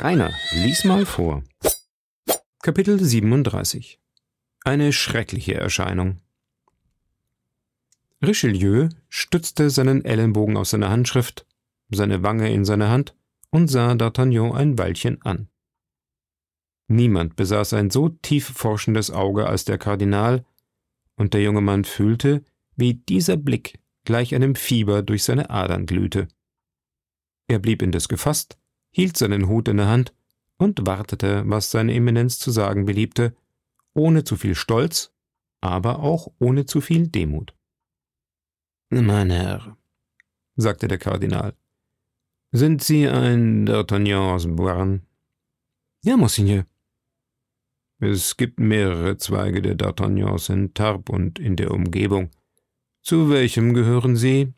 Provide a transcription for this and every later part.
Rainer, lies mal vor. Kapitel 37 Eine schreckliche Erscheinung. Richelieu stützte seinen Ellenbogen auf seine Handschrift, seine Wange in seine Hand und sah D'Artagnan ein Weilchen an. Niemand besaß ein so tief forschendes Auge als der Kardinal, und der junge Mann fühlte, wie dieser Blick gleich einem Fieber durch seine Adern glühte. Er blieb indes gefasst, hielt seinen Hut in der Hand und wartete, was seine Eminenz zu sagen beliebte, ohne zu viel Stolz, aber auch ohne zu viel Demut. Mein Herr, sagte der Kardinal, sind Sie ein D'Artagnan aus Boiron? Ja, Monseigneur. Es gibt mehrere Zweige der D'Artagnans in Tarbes und in der Umgebung. Zu welchem gehören Sie?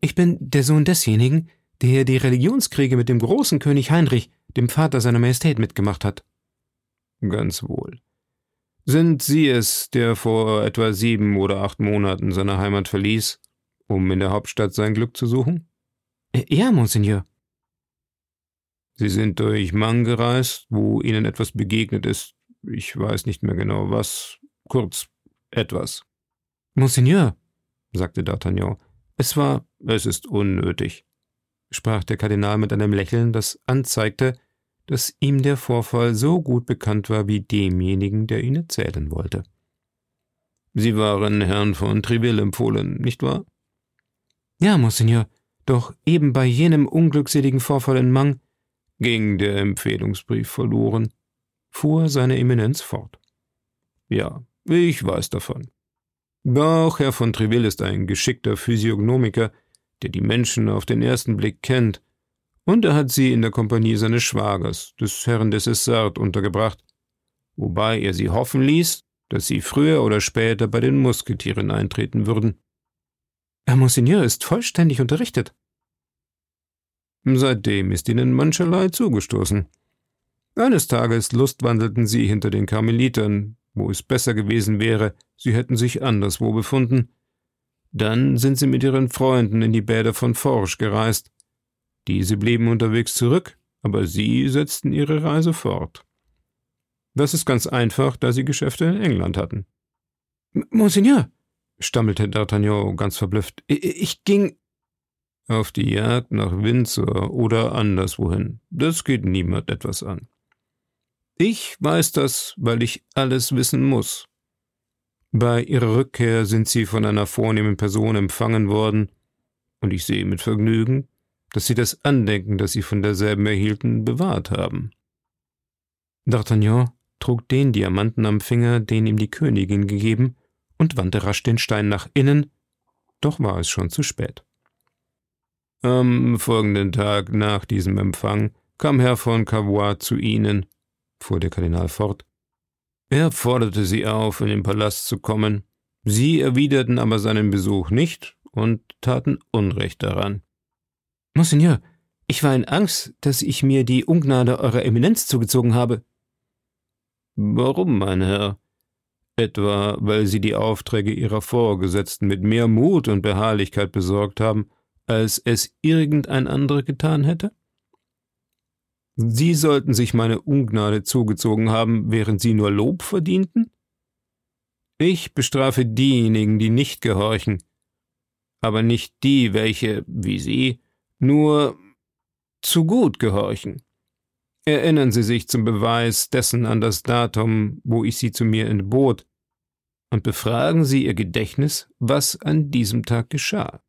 Ich bin der Sohn desjenigen, der die Religionskriege mit dem großen König Heinrich, dem Vater seiner Majestät, mitgemacht hat. Ganz wohl. Sind Sie es, der vor etwa sieben oder acht Monaten seine Heimat verließ, um in der Hauptstadt sein Glück zu suchen? Ja, Monseigneur. Sie sind durch Mang gereist, wo Ihnen etwas begegnet ist. Ich weiß nicht mehr genau was. Kurz etwas. Monseigneur, sagte D'Artagnan, es war. Es ist unnötig, sprach der Kardinal mit einem Lächeln, das anzeigte, dass ihm der Vorfall so gut bekannt war wie demjenigen, der ihn erzählen wollte. Sie waren Herrn von Triville empfohlen, nicht wahr? Ja, Monseigneur, doch eben bei jenem unglückseligen Vorfall in Mang ging der Empfehlungsbrief verloren, fuhr seine Eminenz fort. Ja, ich weiß davon. Doch Herr von Treville ist ein geschickter Physiognomiker, der die Menschen auf den ersten Blick kennt, und er hat sie in der Kompanie seines Schwagers, des Herrn des Essart, untergebracht, wobei er sie hoffen ließ, dass sie früher oder später bei den Musketieren eintreten würden. Herr Monseigneur ist vollständig unterrichtet. Seitdem ist ihnen mancherlei zugestoßen. Eines Tages lustwandelten sie hinter den Karmelitern, wo es besser gewesen wäre, sie hätten sich anderswo befunden. Dann sind sie mit ihren Freunden in die Bäder von Forge gereist. Diese blieben unterwegs zurück, aber sie setzten ihre Reise fort. Das ist ganz einfach, da sie Geschäfte in England hatten. Monseigneur, stammelte D'Artagnan ganz verblüfft, ich ging auf die Jagd nach Windsor oder anderswohin. Das geht niemand etwas an. Ich weiß das, weil ich alles wissen muss. Bei ihrer Rückkehr sind sie von einer vornehmen Person empfangen worden, und ich sehe mit Vergnügen, dass sie das Andenken, das sie von derselben erhielten, bewahrt haben. D'Artagnan trug den Diamanten am Finger, den ihm die Königin gegeben, und wandte rasch den Stein nach innen, doch war es schon zu spät. Am folgenden Tag nach diesem Empfang kam Herr von Cavois zu Ihnen, fuhr der Kardinal fort. Er forderte Sie auf, in den Palast zu kommen. Sie erwiderten aber seinen Besuch nicht und taten Unrecht daran. Monseigneur, ich war in Angst, dass ich mir die Ungnade Eurer Eminenz zugezogen habe. Warum, mein Herr? Etwa, weil Sie die Aufträge Ihrer Vorgesetzten mit mehr Mut und Beharrlichkeit besorgt haben, als es irgendein anderer getan hätte? Sie sollten sich meine Ungnade zugezogen haben, während Sie nur Lob verdienten? Ich bestrafe diejenigen, die nicht gehorchen, aber nicht die, welche, wie Sie, nur zu gut gehorchen. Erinnern Sie sich zum Beweis dessen an das Datum, wo ich Sie zu mir entbot, und befragen Sie Ihr Gedächtnis, was an diesem Tag geschah.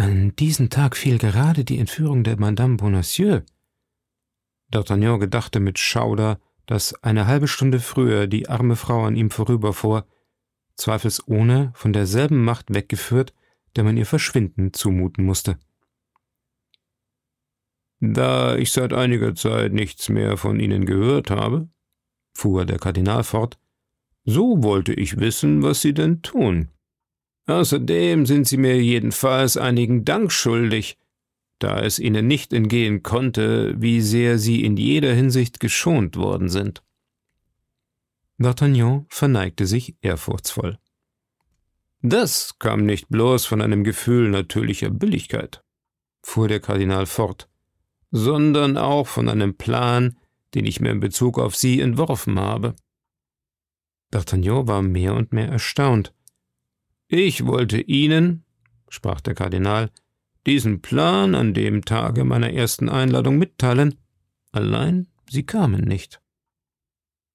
An diesen Tag fiel gerade die Entführung der Madame Bonacieux. D'Artagnan gedachte mit Schauder, dass eine halbe Stunde früher die arme Frau an ihm vorüberfuhr, zweifelsohne von derselben Macht weggeführt, der man ihr Verschwinden zumuten musste. Da ich seit einiger Zeit nichts mehr von Ihnen gehört habe, fuhr der Kardinal fort, so wollte ich wissen, was Sie denn tun. Außerdem sind Sie mir jedenfalls einigen Dank schuldig, da es Ihnen nicht entgehen konnte, wie sehr Sie in jeder Hinsicht geschont worden sind. D'Artagnan verneigte sich ehrfurchtsvoll. Das kam nicht bloß von einem Gefühl natürlicher Billigkeit. fuhr der Kardinal fort, sondern auch von einem Plan, den ich mir in Bezug auf Sie entworfen habe. D'Artagnan war mehr und mehr erstaunt. Ich wollte Ihnen, sprach der Kardinal, diesen Plan an dem Tage meiner ersten Einladung mitteilen, allein Sie kamen nicht.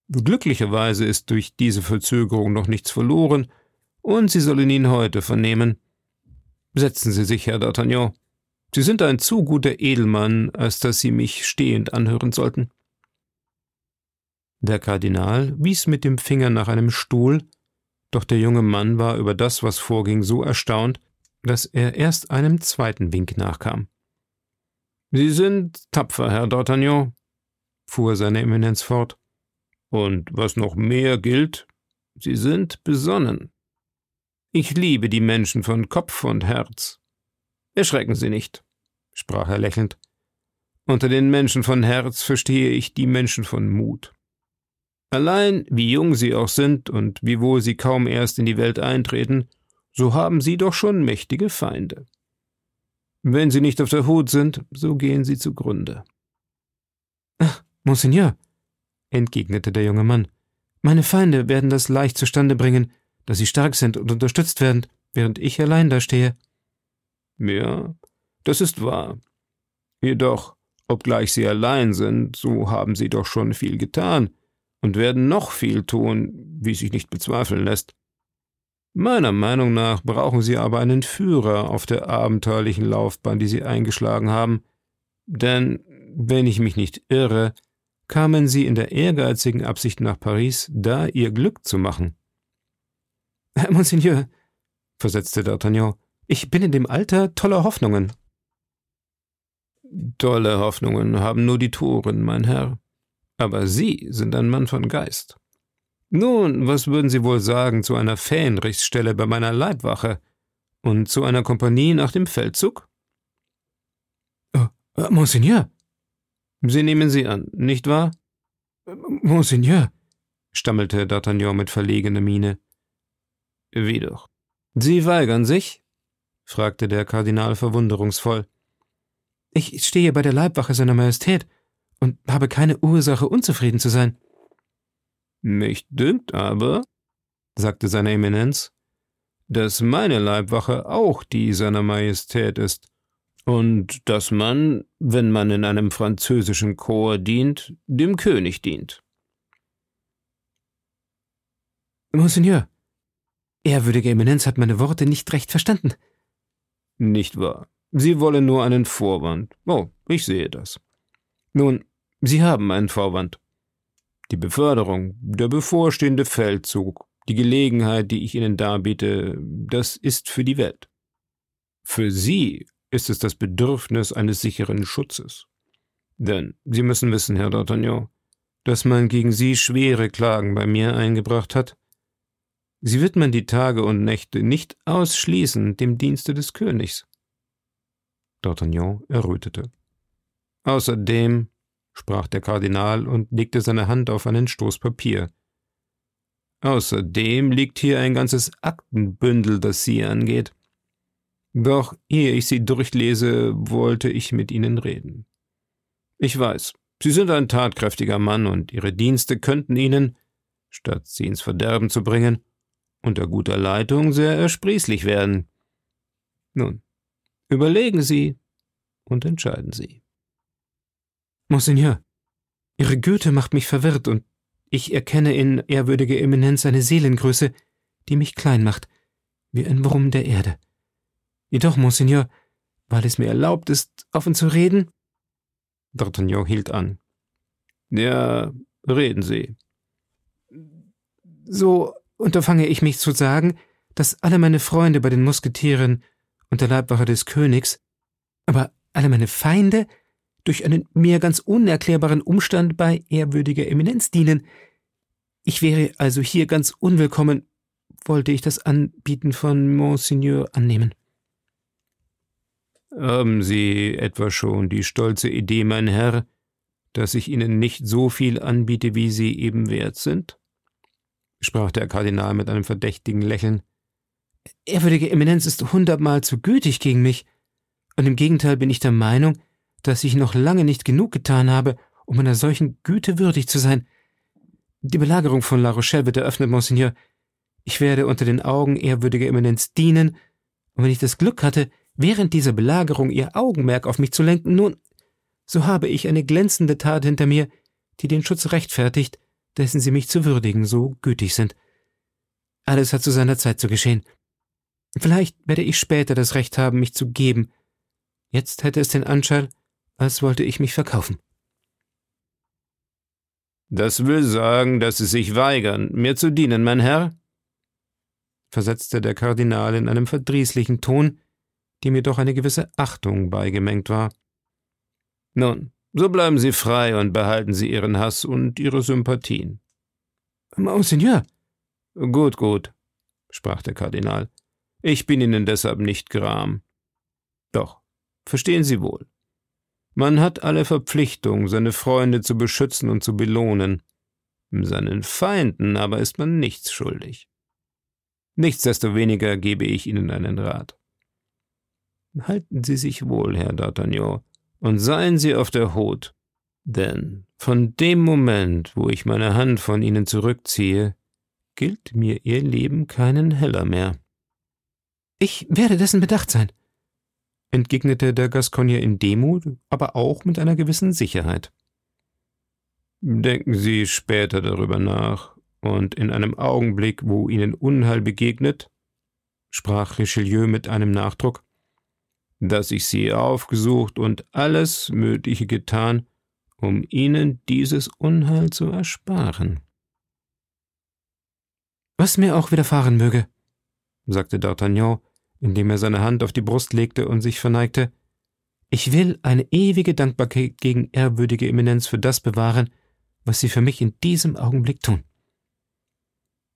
Glücklicherweise ist durch diese Verzögerung noch nichts verloren, und Sie sollen ihn heute vernehmen. Setzen Sie sich, Herr D'Artagnan. Sie sind ein zu guter Edelmann, als dass Sie mich stehend anhören sollten. Der Kardinal wies mit dem Finger nach einem Stuhl, doch der junge Mann war über das, was vorging, so erstaunt, dass er erst einem zweiten Wink nachkam. Sie sind tapfer, Herr D'Artagnan, fuhr seine Eminenz fort. Und was noch mehr gilt, Sie sind besonnen. Ich liebe die Menschen von Kopf und Herz. Erschrecken Sie nicht, sprach er lächelnd. Unter den Menschen von Herz verstehe ich die Menschen von Mut. Allein, wie jung sie auch sind und wiewohl sie kaum erst in die Welt eintreten, so haben sie doch schon mächtige Feinde. Wenn sie nicht auf der Hut sind, so gehen sie zugrunde. Ach, Monseigneur, entgegnete der junge Mann, meine Feinde werden das leicht zustande bringen, dass sie stark sind und unterstützt werden, während ich allein dastehe. Ja, das ist wahr. Jedoch, obgleich sie allein sind, so haben sie doch schon viel getan, und werden noch viel tun, wie sich nicht bezweifeln lässt. Meiner Meinung nach brauchen Sie aber einen Führer auf der abenteuerlichen Laufbahn, die Sie eingeschlagen haben, denn, wenn ich mich nicht irre, kamen Sie in der ehrgeizigen Absicht nach Paris, da Ihr Glück zu machen. Herr Monseigneur, versetzte D'Artagnan, ich bin in dem Alter toller Hoffnungen. Tolle Hoffnungen haben nur die Toren, mein Herr, aber Sie sind ein Mann von Geist. Nun, was würden Sie wohl sagen zu einer Fähnrichsstelle bei meiner Leibwache und zu einer Kompanie nach dem Feldzug? Oh, äh, Monseigneur! Sie nehmen sie an, nicht wahr? Äh, Monseigneur, stammelte D'Artagnan mit verlegener Miene. Wie doch? Sie weigern sich? fragte der Kardinal verwunderungsvoll. Ich stehe bei der Leibwache seiner Majestät und habe keine Ursache, unzufrieden zu sein. Mich dünkt aber, sagte seine Eminenz, dass meine Leibwache auch die seiner Majestät ist, und dass man, wenn man in einem französischen Chor dient, dem König dient. Monseigneur, ehrwürdige Eminenz hat meine Worte nicht recht verstanden. Nicht wahr. Sie wollen nur einen Vorwand. Oh, ich sehe das. Nun, Sie haben einen Vorwand. Die Beförderung, der bevorstehende Feldzug, die Gelegenheit, die ich Ihnen darbiete, das ist für die Welt. Für Sie ist es das Bedürfnis eines sicheren Schutzes. Denn Sie müssen wissen, Herr D'Artagnan, dass man gegen Sie schwere Klagen bei mir eingebracht hat. Sie widmen die Tage und Nächte nicht ausschließend dem Dienste des Königs. D'Artagnan errötete. Außerdem sprach der Kardinal und legte seine Hand auf einen Stoß Papier. Außerdem liegt hier ein ganzes Aktenbündel, das Sie angeht. Doch ehe ich sie durchlese, wollte ich mit Ihnen reden. Ich weiß, Sie sind ein tatkräftiger Mann und Ihre Dienste könnten Ihnen, statt Sie ins Verderben zu bringen, unter guter Leitung sehr ersprießlich werden. Nun, überlegen Sie und entscheiden Sie. Monseigneur, Ihre Güte macht mich verwirrt und ich erkenne in ehrwürdiger Eminenz eine Seelengröße, die mich klein macht, wie ein Wurm der Erde. Jedoch, Monseigneur, weil es mir erlaubt ist, offen zu reden? D'Artagnan hielt an. Ja, reden Sie. So unterfange ich mich zu sagen, dass alle meine Freunde bei den Musketieren und der Leibwache des Königs, aber alle meine Feinde durch einen mir ganz unerklärbaren Umstand bei ehrwürdiger Eminenz dienen. Ich wäre also hier ganz unwillkommen, wollte ich das Anbieten von Monseigneur annehmen. Haben Sie etwa schon die stolze Idee, mein Herr, dass ich Ihnen nicht so viel anbiete, wie Sie eben wert sind? sprach der Kardinal mit einem verdächtigen Lächeln. Ehrwürdige Eminenz ist hundertmal zu gütig gegen mich, Und im Gegenteil bin ich der Meinung, dass ich noch lange nicht genug getan habe, um einer solchen Güte würdig zu sein. Die Belagerung von La Rochelle wird eröffnet, Monseigneur. Ich werde unter den Augen ehrwürdiger Eminenz dienen, und wenn ich das Glück hatte, während dieser Belagerung ihr Augenmerk auf mich zu lenken, nun, so habe ich eine glänzende Tat hinter mir, die den Schutz rechtfertigt, dessen Sie mich zu würdigen so gütig sind. Alles hat zu seiner Zeit zu geschehen. Vielleicht werde ich später das Recht haben, mich zu geben. Jetzt hätte es den Anschein, als wollte ich mich verkaufen. Das will sagen, dass Sie sich weigern, mir zu dienen, mein Herr? versetzte der Kardinal in einem verdrießlichen Ton, dem jedoch eine gewisse Achtung beigemengt war. Nun, so bleiben Sie frei und behalten Sie Ihren Hass und Ihre Sympathien. Monseigneur. Gut, gut, sprach der Kardinal. Ich bin Ihnen deshalb nicht gram. Doch, verstehen Sie wohl. Man hat alle Verpflichtung, seine Freunde zu beschützen und zu belohnen. Seinen Feinden aber ist man nichts schuldig. Nichtsdestoweniger gebe ich Ihnen einen Rat. Halten Sie sich wohl, Herr D'Artagnan, und seien Sie auf der Hut, denn von dem Moment, wo ich meine Hand von Ihnen zurückziehe, gilt mir Ihr Leben keinen Heller mehr. Ich werde dessen bedacht sein, entgegnete der Gascogner in Demut, aber auch mit einer gewissen Sicherheit. Denken Sie später darüber nach, und in einem Augenblick, wo Ihnen Unheil begegnet, sprach Richelieu mit einem Nachdruck, dass ich Sie aufgesucht und alles Mögliche getan, um Ihnen dieses Unheil zu ersparen. Was mir auch widerfahren möge, sagte D'Artagnan, indem er seine Hand auf die Brust legte und sich verneigte, ich will eine ewige Dankbarkeit gegen ehrwürdige Eminenz für das bewahren, was Sie für mich in diesem Augenblick tun.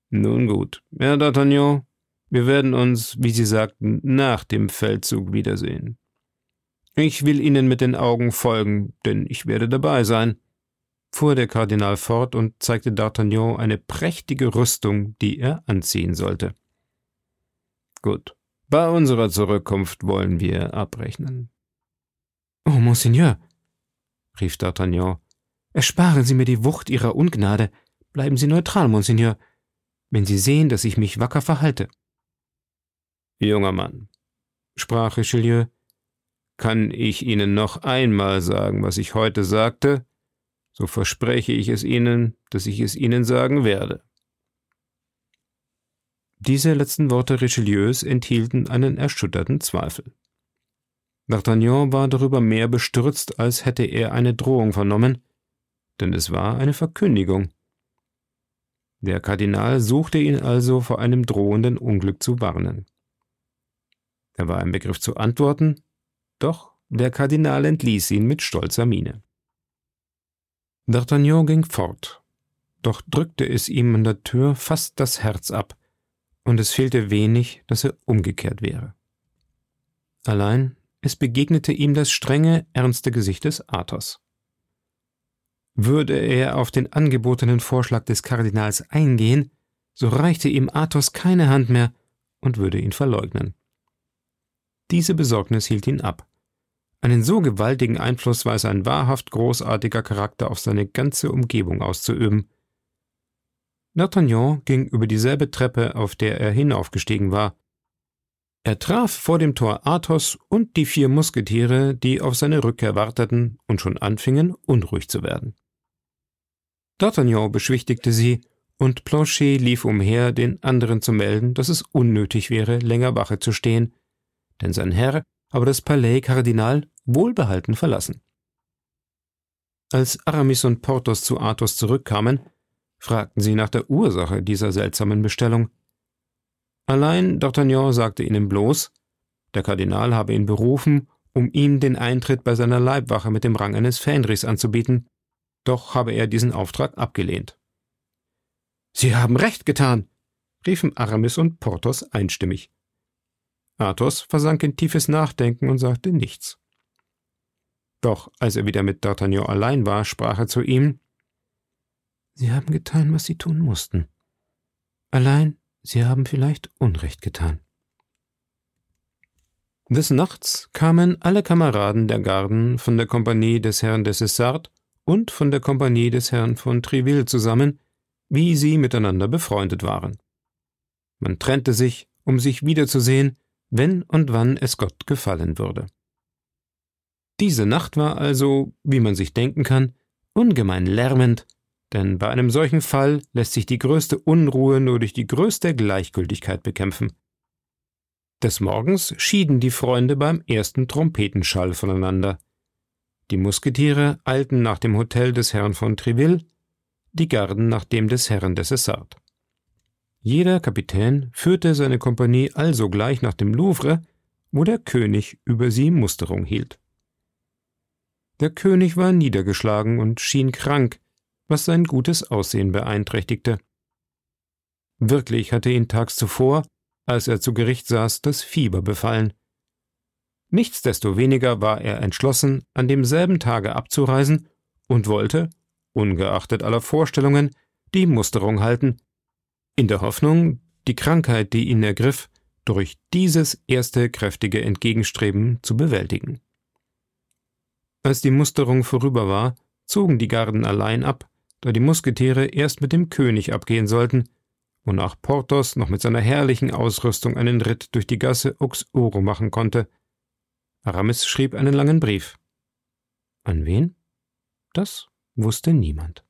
Nun gut, Herr D'Artagnan, wir werden uns, wie Sie sagten, nach dem Feldzug wiedersehen. Ich will Ihnen mit den Augen folgen, denn ich werde dabei sein, fuhr der Kardinal fort und zeigte D'Artagnan eine prächtige Rüstung, die er anziehen sollte. Gut, bei unserer Zurückkunft wollen wir abrechnen. Oh, Monseigneur, rief D'Artagnan, ersparen Sie mir die Wucht Ihrer Ungnade, bleiben Sie neutral, Monseigneur, wenn Sie sehen, dass ich mich wacker verhalte. Junger Mann, sprach Richelieu, kann ich Ihnen noch einmal sagen, was ich heute sagte, so verspreche ich es Ihnen, dass ich es Ihnen sagen werde. Diese letzten Worte Richelieus enthielten einen erschütterten Zweifel. D'Artagnan war darüber mehr bestürzt, als hätte er eine Drohung vernommen, denn es war eine Verkündigung. Der Kardinal suchte ihn also vor einem drohenden Unglück zu warnen. Er war im Begriff zu antworten, doch der Kardinal entließ ihn mit stolzer Miene. D'Artagnan ging fort, doch drückte es ihm an der Tür fast das Herz ab, und es fehlte wenig, dass er umgekehrt wäre. Allein es begegnete ihm das strenge, ernste Gesicht des Athos. Würde er auf den angebotenen Vorschlag des Kardinals eingehen, so reichte ihm Athos keine Hand mehr und würde ihn verleugnen. Diese Besorgnis hielt ihn ab. Einen so gewaltigen Einfluss weiß ein wahrhaft großartiger Charakter auf seine ganze Umgebung auszuüben. D'Artagnan ging über dieselbe Treppe, auf der er hinaufgestiegen war. Er traf vor dem Tor Athos und die vier Musketiere, die auf seine Rückkehr warteten und schon anfingen, unruhig zu werden. D'Artagnan beschwichtigte sie, und Planchet lief umher, den anderen zu melden, dass es unnötig wäre, länger Wache zu stehen, denn sein Herr habe das Palais Kardinal wohlbehalten verlassen. Als Aramis und Porthos zu Athos zurückkamen, fragten sie nach der Ursache dieser seltsamen Bestellung. Allein D'Artagnan sagte ihnen bloß, der Kardinal habe ihn berufen, um ihm den Eintritt bei seiner Leibwache mit dem Rang eines Fähnrichs anzubieten, doch habe er diesen Auftrag abgelehnt. Sie haben recht getan, riefen Aramis und Porthos einstimmig. Athos versank in tiefes Nachdenken und sagte nichts. Doch als er wieder mit D'Artagnan allein war, sprach er zu ihm Sie haben getan, was Sie tun mussten. Allein, Sie haben vielleicht Unrecht getan. Des Nachts kamen alle Kameraden der Garden von der Kompanie des Herrn de Cessart und von der Kompanie des Herrn von Triville zusammen, wie sie miteinander befreundet waren. Man trennte sich, um sich wiederzusehen, wenn und wann es Gott gefallen würde. Diese Nacht war also, wie man sich denken kann, ungemein lärmend, denn bei einem solchen Fall lässt sich die größte Unruhe nur durch die größte Gleichgültigkeit bekämpfen. Des Morgens schieden die Freunde beim ersten Trompetenschall voneinander. Die Musketiere eilten nach dem Hotel des Herrn von Treville, die Garden nach dem des Herrn des Essart. Jeder Kapitän führte seine Kompanie allsogleich nach dem Louvre, wo der König über sie Musterung hielt. Der König war niedergeschlagen und schien krank, was sein gutes Aussehen beeinträchtigte. Wirklich hatte ihn tags zuvor, als er zu Gericht saß, das Fieber befallen. Nichtsdestoweniger war er entschlossen, an demselben Tage abzureisen und wollte, ungeachtet aller Vorstellungen, die Musterung halten, in der Hoffnung, die Krankheit, die ihn ergriff, durch dieses erste kräftige Entgegenstreben zu bewältigen. Als die Musterung vorüber war, zogen die Garden allein ab, da die Musketiere erst mit dem König abgehen sollten, wonach Porthos noch mit seiner herrlichen Ausrüstung einen Ritt durch die Gasse Auxoro machen konnte. Aramis schrieb einen langen Brief. An wen? Das wusste niemand.